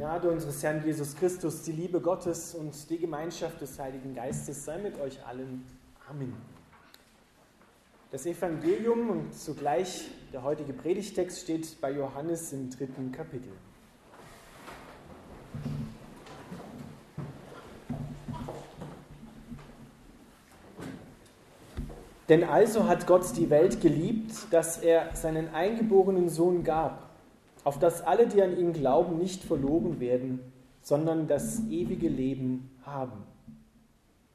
Gnade unseres Herrn Jesus Christus, die Liebe Gottes und die Gemeinschaft des Heiligen Geistes sei mit euch allen. Amen. Das Evangelium und zugleich der heutige Predigtext steht bei Johannes im dritten Kapitel. Denn also hat Gott die Welt geliebt, dass er seinen eingeborenen Sohn gab auf dass alle, die an ihn glauben, nicht verloren werden, sondern das ewige Leben haben.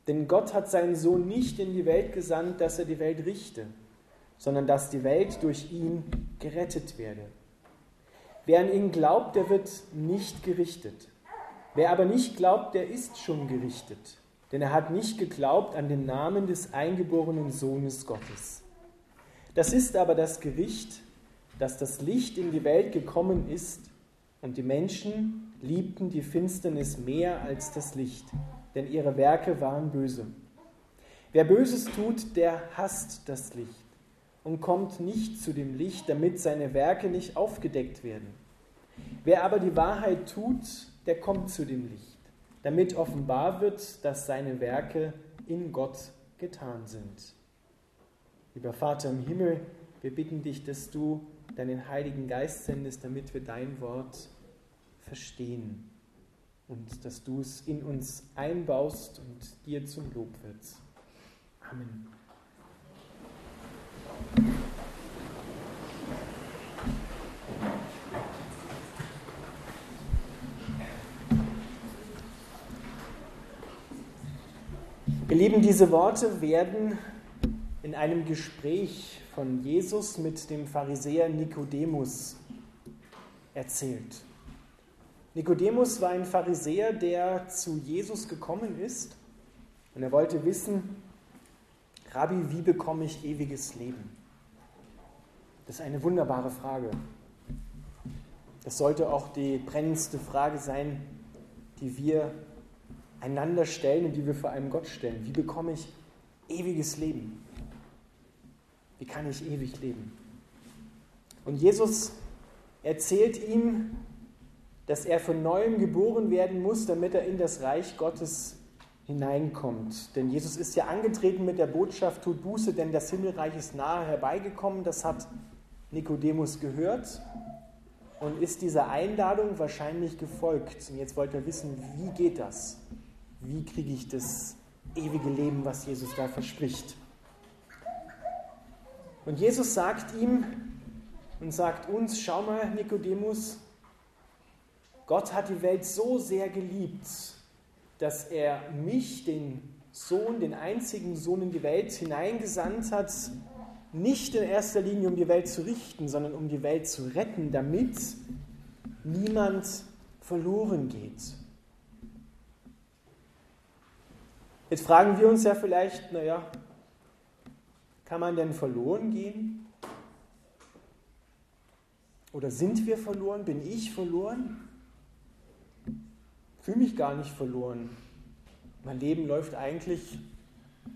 Denn Gott hat seinen Sohn nicht in die Welt gesandt, dass er die Welt richte, sondern dass die Welt durch ihn gerettet werde. Wer an ihn glaubt, der wird nicht gerichtet. Wer aber nicht glaubt, der ist schon gerichtet, denn er hat nicht geglaubt an den Namen des eingeborenen Sohnes Gottes. Das ist aber das Gericht, dass das Licht in die Welt gekommen ist und die Menschen liebten die Finsternis mehr als das Licht, denn ihre Werke waren böse. Wer Böses tut, der hasst das Licht und kommt nicht zu dem Licht, damit seine Werke nicht aufgedeckt werden. Wer aber die Wahrheit tut, der kommt zu dem Licht, damit offenbar wird, dass seine Werke in Gott getan sind. Lieber Vater im Himmel, wir bitten dich, dass du deinen Heiligen Geist sendest, damit wir dein Wort verstehen und dass du es in uns einbaust und dir zum Lob wird. Amen. Ihr Lieben, diese Worte werden in einem Gespräch von Jesus mit dem Pharisäer Nikodemus erzählt. Nikodemus war ein Pharisäer, der zu Jesus gekommen ist und er wollte wissen, Rabbi, wie bekomme ich ewiges Leben? Das ist eine wunderbare Frage. Das sollte auch die brennendste Frage sein, die wir einander stellen und die wir vor einem Gott stellen. Wie bekomme ich ewiges Leben? Wie kann ich ewig leben? Und Jesus erzählt ihm, dass er von neuem geboren werden muss, damit er in das Reich Gottes hineinkommt. Denn Jesus ist ja angetreten mit der Botschaft, tut Buße, denn das Himmelreich ist nahe herbeigekommen. Das hat Nikodemus gehört und ist dieser Einladung wahrscheinlich gefolgt. Und jetzt wollte er wissen, wie geht das? Wie kriege ich das ewige Leben, was Jesus da verspricht? Und Jesus sagt ihm und sagt uns, schau mal, Nikodemus, Gott hat die Welt so sehr geliebt, dass er mich, den Sohn, den einzigen Sohn in die Welt hineingesandt hat, nicht in erster Linie um die Welt zu richten, sondern um die Welt zu retten, damit niemand verloren geht. Jetzt fragen wir uns ja vielleicht, naja, kann man denn verloren gehen? Oder sind wir verloren? Bin ich verloren? Fühle mich gar nicht verloren. Mein Leben läuft eigentlich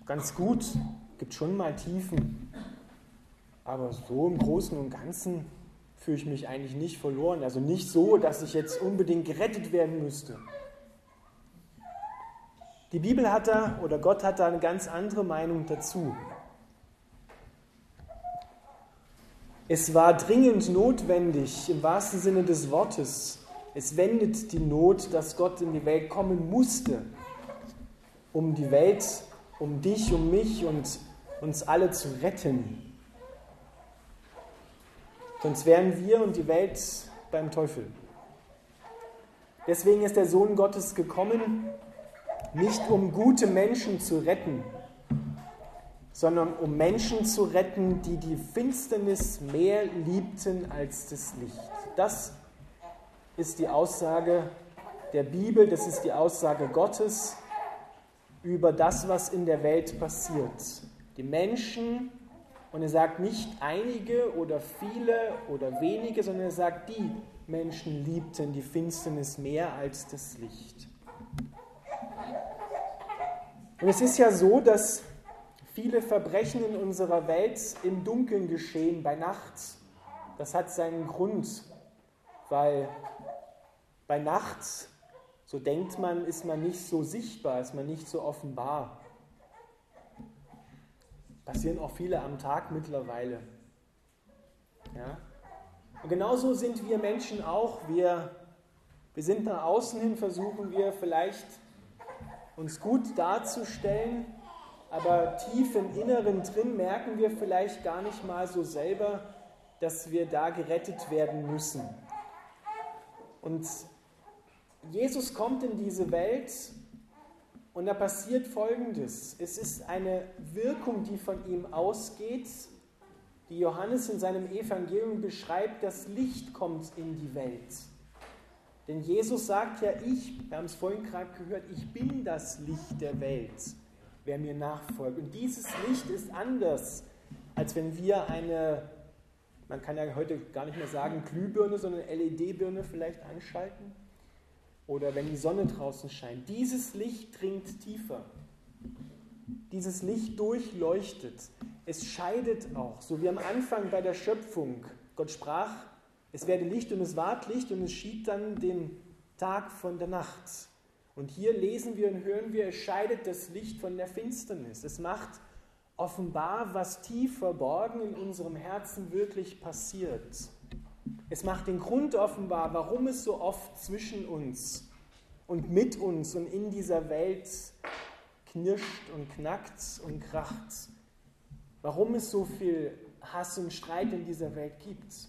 ganz gut. Gibt schon mal Tiefen. Aber so im Großen und Ganzen fühle ich mich eigentlich nicht verloren. Also nicht so, dass ich jetzt unbedingt gerettet werden müsste. Die Bibel hat da, oder Gott hat da eine ganz andere Meinung dazu. Es war dringend notwendig, im wahrsten Sinne des Wortes. Es wendet die Not, dass Gott in die Welt kommen musste, um die Welt, um dich, um mich und uns alle zu retten. Sonst wären wir und die Welt beim Teufel. Deswegen ist der Sohn Gottes gekommen, nicht um gute Menschen zu retten, sondern um Menschen zu retten, die die Finsternis mehr liebten als das Licht. Das ist die Aussage der Bibel, das ist die Aussage Gottes über das, was in der Welt passiert. Die Menschen, und er sagt nicht einige oder viele oder wenige, sondern er sagt, die Menschen liebten die Finsternis mehr als das Licht. Und es ist ja so, dass Viele Verbrechen in unserer Welt im Dunkeln geschehen, bei Nacht. Das hat seinen Grund, weil Bei Nacht, so denkt man, ist man nicht so sichtbar, ist man nicht so offenbar. Passieren auch viele am Tag mittlerweile. Ja? Und genauso sind wir Menschen auch. Wir, wir sind nach außen hin, versuchen wir vielleicht uns gut darzustellen, aber tief im Inneren drin merken wir vielleicht gar nicht mal so selber, dass wir da gerettet werden müssen. Und Jesus kommt in diese Welt und da passiert Folgendes. Es ist eine Wirkung, die von ihm ausgeht, die Johannes in seinem Evangelium beschreibt, das Licht kommt in die Welt. Denn Jesus sagt ja, ich, wir haben es vorhin gerade gehört, ich bin das Licht der Welt, wer mir nachfolgt. Und dieses Licht ist anders, als wenn wir eine, man kann ja heute gar nicht mehr sagen Glühbirne, sondern LED-Birne vielleicht anschalten. Oder wenn die Sonne draußen scheint. Dieses Licht dringt tiefer. Dieses Licht durchleuchtet. Es scheidet auch, so wie am Anfang bei der Schöpfung. Gott sprach, es werde Licht und es ward Licht und es schied dann den Tag von der Nacht. Und hier lesen wir und hören wir, es scheidet das Licht von der Finsternis. Es macht offenbar, was tief verborgen in unserem Herzen wirklich passiert. Es macht den Grund offenbar, warum es so oft zwischen uns und mit uns und in dieser Welt knirscht und knackt und kracht. Warum es so viel Hass und Streit in dieser Welt gibt.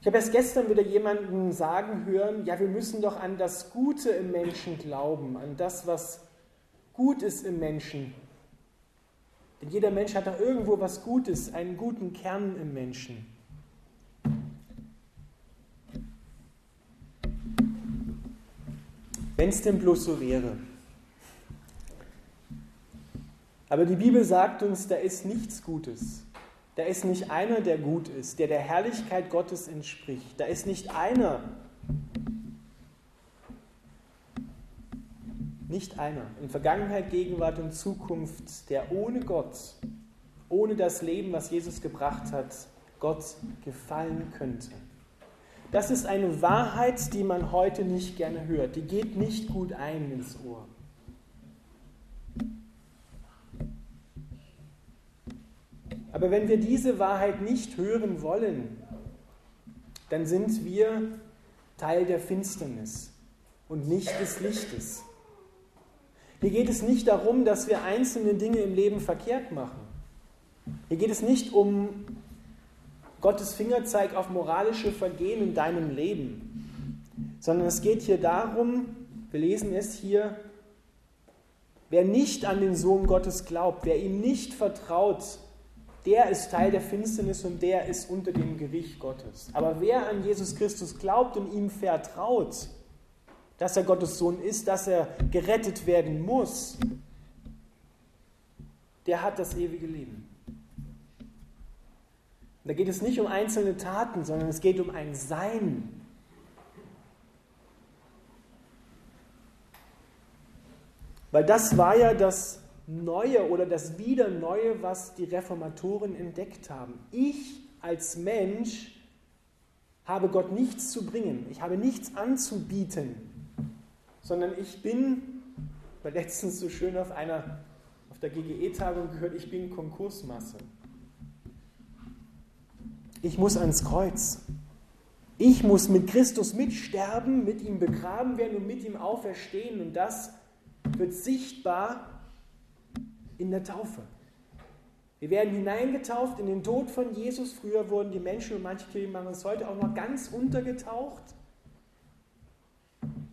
Ich habe erst gestern wieder jemanden sagen hören, ja, wir müssen doch an das Gute im Menschen glauben, an das, was gut ist im Menschen. Denn jeder Mensch hat doch irgendwo was Gutes, einen guten Kern im Menschen. Wenn es denn bloß so wäre. Aber die Bibel sagt uns, da ist nichts Gutes. Da ist nicht einer, der gut ist, der der Herrlichkeit Gottes entspricht. Da ist nicht einer, nicht einer, in Vergangenheit, Gegenwart und Zukunft, der ohne Gott, ohne das Leben, was Jesus gebracht hat, Gott gefallen könnte. Das ist eine Wahrheit, die man heute nicht gerne hört. Die geht nicht gut ein ins Ohr. Aber wenn wir diese Wahrheit nicht hören wollen, dann sind wir Teil der Finsternis und nicht des Lichtes. Hier geht es nicht darum, dass wir einzelne Dinge im Leben verkehrt machen. Hier geht es nicht um Gottes Fingerzeig auf moralische Vergehen in deinem Leben, sondern es geht hier darum, wir lesen es hier, wer nicht an den Sohn Gottes glaubt, wer ihm nicht vertraut, der ist Teil der Finsternis und der ist unter dem Gericht Gottes. Aber wer an Jesus Christus glaubt und ihm vertraut, dass er Gottes Sohn ist, dass er gerettet werden muss, der hat das ewige Leben. Da geht es nicht um einzelne Taten, sondern es geht um ein Sein. Weil das war ja das Neue oder das wieder Neue, was die Reformatoren entdeckt haben. Ich als Mensch habe Gott nichts zu bringen, ich habe nichts anzubieten, sondern ich bin, war letztens so schön auf einer auf der GGE-Tagung gehört, ich bin Konkursmasse. Ich muss ans Kreuz. Ich muss mit Christus mitsterben, mit ihm begraben werden und mit ihm auferstehen. Und das wird sichtbar in der Taufe. Wir werden hineingetauft in den Tod von Jesus. Früher wurden die Menschen, und manche Kirchen machen es heute auch noch ganz untergetaucht.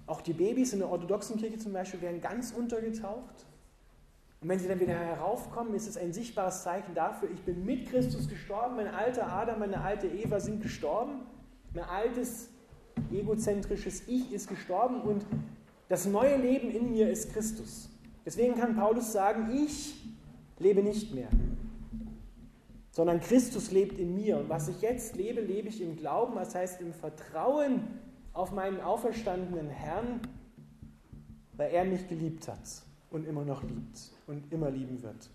Auch die Babys in der orthodoxen Kirche zum Beispiel werden ganz untergetaucht. Und wenn sie dann wieder heraufkommen, ist es ein sichtbares Zeichen dafür, ich bin mit Christus gestorben, mein alter Adam, meine alte Eva sind gestorben, mein altes egozentrisches Ich ist gestorben und das neue Leben in mir ist Christus. Deswegen kann Paulus sagen, ich lebe nicht mehr, sondern Christus lebt in mir. Und was ich jetzt lebe, lebe ich im Glauben, das heißt im Vertrauen auf meinen auferstandenen Herrn, weil er mich geliebt hat und immer noch liebt und immer lieben wird.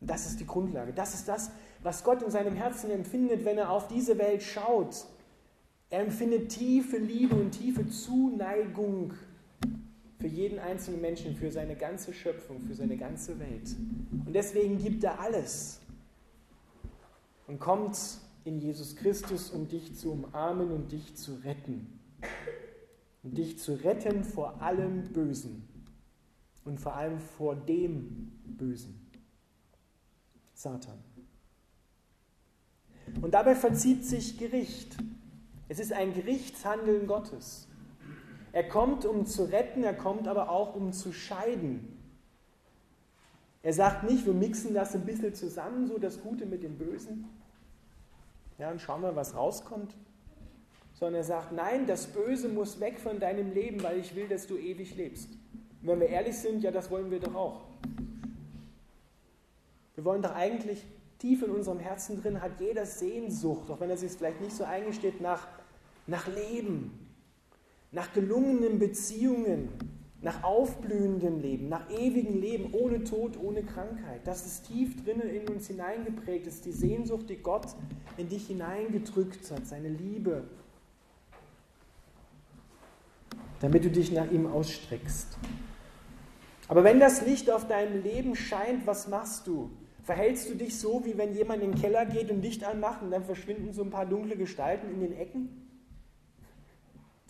Das ist die Grundlage. Das ist das, was Gott in seinem Herzen empfindet, wenn er auf diese Welt schaut. Er empfindet tiefe Liebe und tiefe Zuneigung für jeden einzelnen Menschen, für seine ganze Schöpfung, für seine ganze Welt. Und deswegen gibt er alles und kommt in Jesus Christus, um dich zu umarmen und dich zu retten. Um dich zu retten vor allem Bösen und vor allem vor dem Bösen. Satan. Und dabei verzieht sich Gericht. Es ist ein Gerichtshandeln Gottes. Er kommt, um zu retten, er kommt aber auch, um zu scheiden. Er sagt nicht, wir mixen das ein bisschen zusammen, so das Gute mit dem Bösen. Ja, und schauen wir, was rauskommt. Sondern er sagt, nein, das Böse muss weg von deinem Leben, weil ich will, dass du ewig lebst. Und wenn wir ehrlich sind, ja, das wollen wir doch auch. Wir wollen doch eigentlich tief in unserem Herzen drin, hat jeder Sehnsucht, auch wenn er sich vielleicht nicht so eingesteht, nach, nach Leben, nach gelungenen Beziehungen, nach aufblühendem Leben, nach ewigem Leben, ohne Tod, ohne Krankheit. Das ist tief drinnen in uns hineingeprägt. Ist die Sehnsucht, die Gott in dich hineingedrückt hat, seine Liebe, damit du dich nach ihm ausstreckst. Aber wenn das Licht auf deinem Leben scheint, was machst du? Verhältst du dich so, wie wenn jemand in den Keller geht und Licht anmacht und dann verschwinden so ein paar dunkle Gestalten in den Ecken?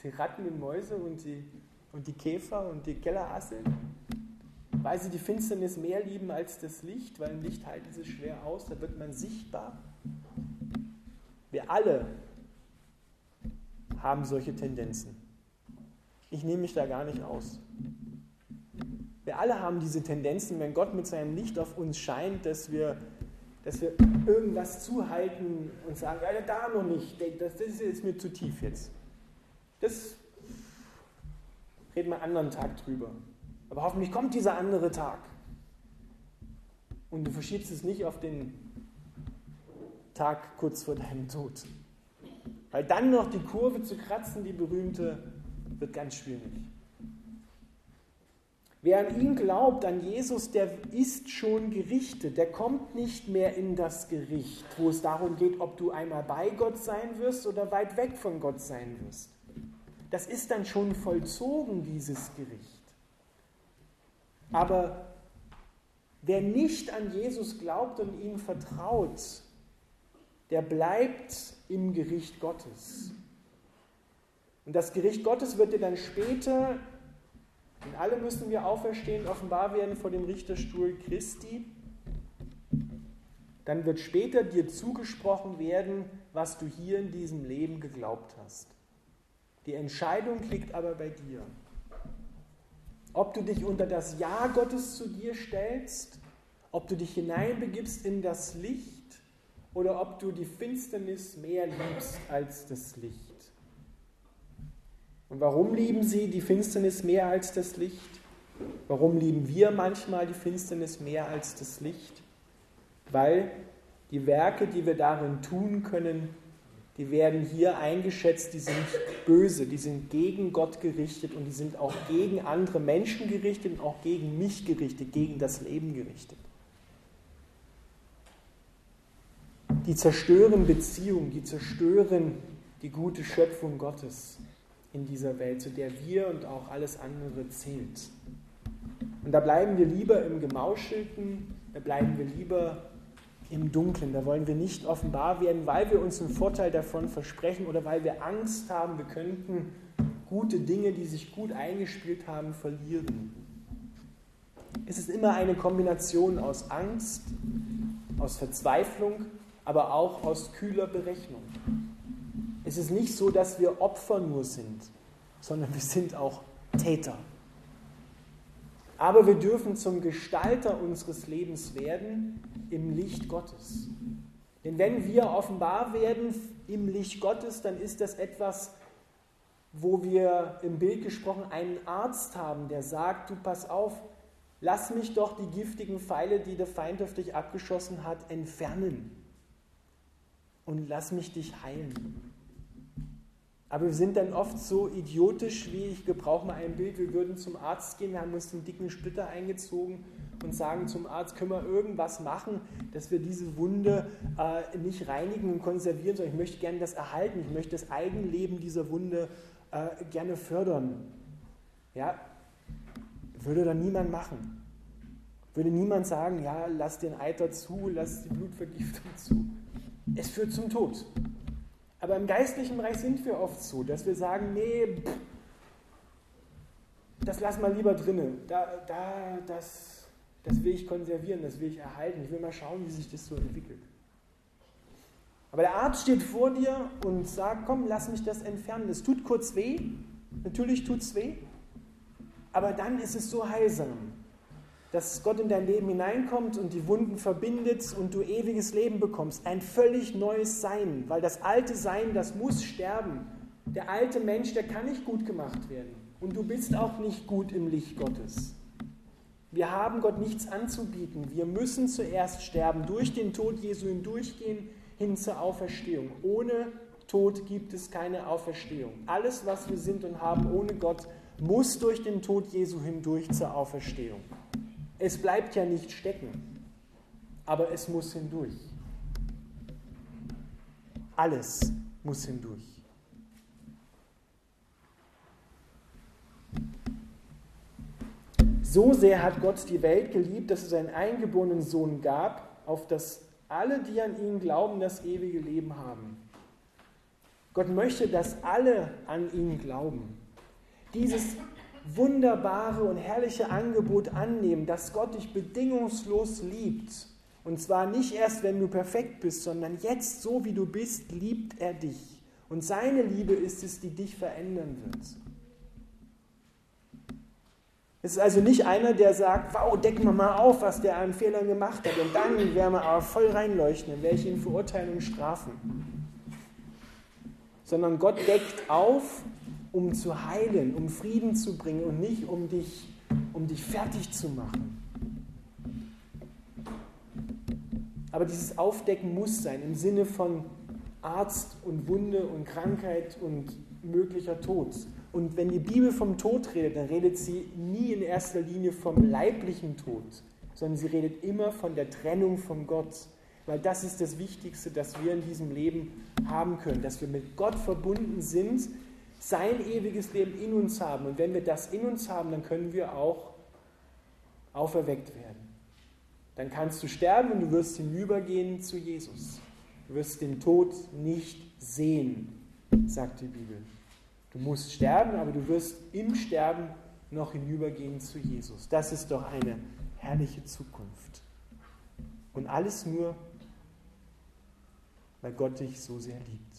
Die Ratten und Mäuse und die, und die Käfer und die Kellerasseln? Weil sie die Finsternis mehr lieben als das Licht, weil im Licht halten sie schwer aus, da wird man sichtbar. Wir alle haben solche Tendenzen. Ich nehme mich da gar nicht aus. Wir alle haben diese Tendenzen, wenn Gott mit seinem Licht auf uns scheint, dass wir, dass wir irgendwas zuhalten und sagen, ja, da noch nicht, das, das ist mir zu tief jetzt. Das reden wir einen anderen Tag drüber. Aber hoffentlich kommt dieser andere Tag. Und du verschiebst es nicht auf den Tag kurz vor deinem Tod. Weil dann noch die Kurve zu kratzen, die berühmte, wird ganz schwierig. Wer an ihn glaubt, an Jesus, der ist schon gerichtet. Der kommt nicht mehr in das Gericht, wo es darum geht, ob du einmal bei Gott sein wirst oder weit weg von Gott sein wirst. Das ist dann schon vollzogen, dieses Gericht. Aber wer nicht an Jesus glaubt und ihm vertraut, der bleibt im Gericht Gottes. Und das Gericht Gottes wird dir dann später und alle müssen wir auferstehen, offenbar werden vor dem Richterstuhl Christi. Dann wird später dir zugesprochen werden, was du hier in diesem Leben geglaubt hast. Die Entscheidung liegt aber bei dir. Ob du dich unter das Ja Gottes zu dir stellst, ob du dich hineinbegibst in das Licht oder ob du die Finsternis mehr liebst als das Licht. Und warum lieben sie die Finsternis mehr als das Licht? Warum lieben wir manchmal die Finsternis mehr als das Licht? Weil die Werke, die wir darin tun können, die werden hier eingeschätzt, die sind böse, die sind gegen Gott gerichtet und die sind auch gegen andere Menschen gerichtet und auch gegen mich gerichtet, gegen das Leben gerichtet. Die zerstören Beziehungen, die zerstören die gute Schöpfung Gottes in dieser Welt, zu der wir und auch alles andere zählt. Und da bleiben wir lieber im Gemauschelten, da bleiben wir lieber im Dunklen, da wollen wir nicht offenbar werden, weil wir uns einen Vorteil davon versprechen oder weil wir Angst haben, wir könnten gute Dinge, die sich gut eingespielt haben, verlieren. Es ist immer eine Kombination aus Angst, aus Verzweiflung, aber auch aus kühler Berechnung. Es ist nicht so, dass wir Opfer nur sind, sondern wir sind auch Täter. Aber wir dürfen zum Gestalter unseres Lebens werden im Licht Gottes. Denn wenn wir offenbar werden im Licht Gottes, dann ist das etwas, wo wir im Bild gesprochen einen Arzt haben, der sagt, du pass auf, lass mich doch die giftigen Pfeile, die der Feind auf dich abgeschossen hat, entfernen. Und lass mich dich heilen. Aber wir sind dann oft so idiotisch, wie ich gebrauche mal ein Bild, wir würden zum Arzt gehen, wir haben uns einen dicken Splitter eingezogen und sagen zum Arzt, können wir irgendwas machen, dass wir diese Wunde äh, nicht reinigen und konservieren, sondern ich möchte gerne das erhalten, ich möchte das Eigenleben dieser Wunde äh, gerne fördern. Ja, würde dann niemand machen. Würde niemand sagen, ja, lass den Eiter zu, lass die Blutvergiftung zu. Es führt zum Tod. Aber im geistlichen Bereich sind wir oft so, dass wir sagen, nee, pff, das lass mal lieber drinnen. Da, da, das, das will ich konservieren, das will ich erhalten. Ich will mal schauen, wie sich das so entwickelt. Aber der Arzt steht vor dir und sagt, komm, lass mich das entfernen. Es tut kurz weh, natürlich tut es weh, aber dann ist es so heilsam dass Gott in dein Leben hineinkommt und die Wunden verbindet und du ewiges Leben bekommst. Ein völlig neues Sein, weil das alte Sein, das muss sterben. Der alte Mensch, der kann nicht gut gemacht werden. Und du bist auch nicht gut im Licht Gottes. Wir haben Gott nichts anzubieten. Wir müssen zuerst sterben, durch den Tod Jesu hindurchgehen, hin zur Auferstehung. Ohne Tod gibt es keine Auferstehung. Alles, was wir sind und haben ohne Gott, muss durch den Tod Jesu hindurch zur Auferstehung. Es bleibt ja nicht stecken, aber es muss hindurch. Alles muss hindurch. So sehr hat Gott die Welt geliebt, dass es einen eingeborenen Sohn gab, auf das alle, die an ihn glauben, das ewige Leben haben. Gott möchte, dass alle an ihn glauben. Dieses wunderbare und herrliche Angebot annehmen, dass Gott dich bedingungslos liebt. Und zwar nicht erst, wenn du perfekt bist, sondern jetzt, so wie du bist, liebt er dich. Und seine Liebe ist es, die dich verändern wird. Es ist also nicht einer, der sagt, wow, decken wir mal auf, was der an Fehlern gemacht hat. Und dann werden wir aber voll reinleuchten, dann werde ich ihn verurteilen und strafen. Sondern Gott deckt auf um zu heilen, um Frieden zu bringen und nicht um dich, um dich fertig zu machen. Aber dieses Aufdecken muss sein im Sinne von Arzt und Wunde und Krankheit und möglicher Tod. Und wenn die Bibel vom Tod redet, dann redet sie nie in erster Linie vom leiblichen Tod, sondern sie redet immer von der Trennung von Gott. Weil das ist das Wichtigste, das wir in diesem Leben haben können, dass wir mit Gott verbunden sind, sein ewiges Leben in uns haben. Und wenn wir das in uns haben, dann können wir auch auferweckt werden. Dann kannst du sterben und du wirst hinübergehen zu Jesus. Du wirst den Tod nicht sehen, sagt die Bibel. Du musst sterben, aber du wirst im Sterben noch hinübergehen zu Jesus. Das ist doch eine herrliche Zukunft. Und alles nur, weil Gott dich so sehr liebt.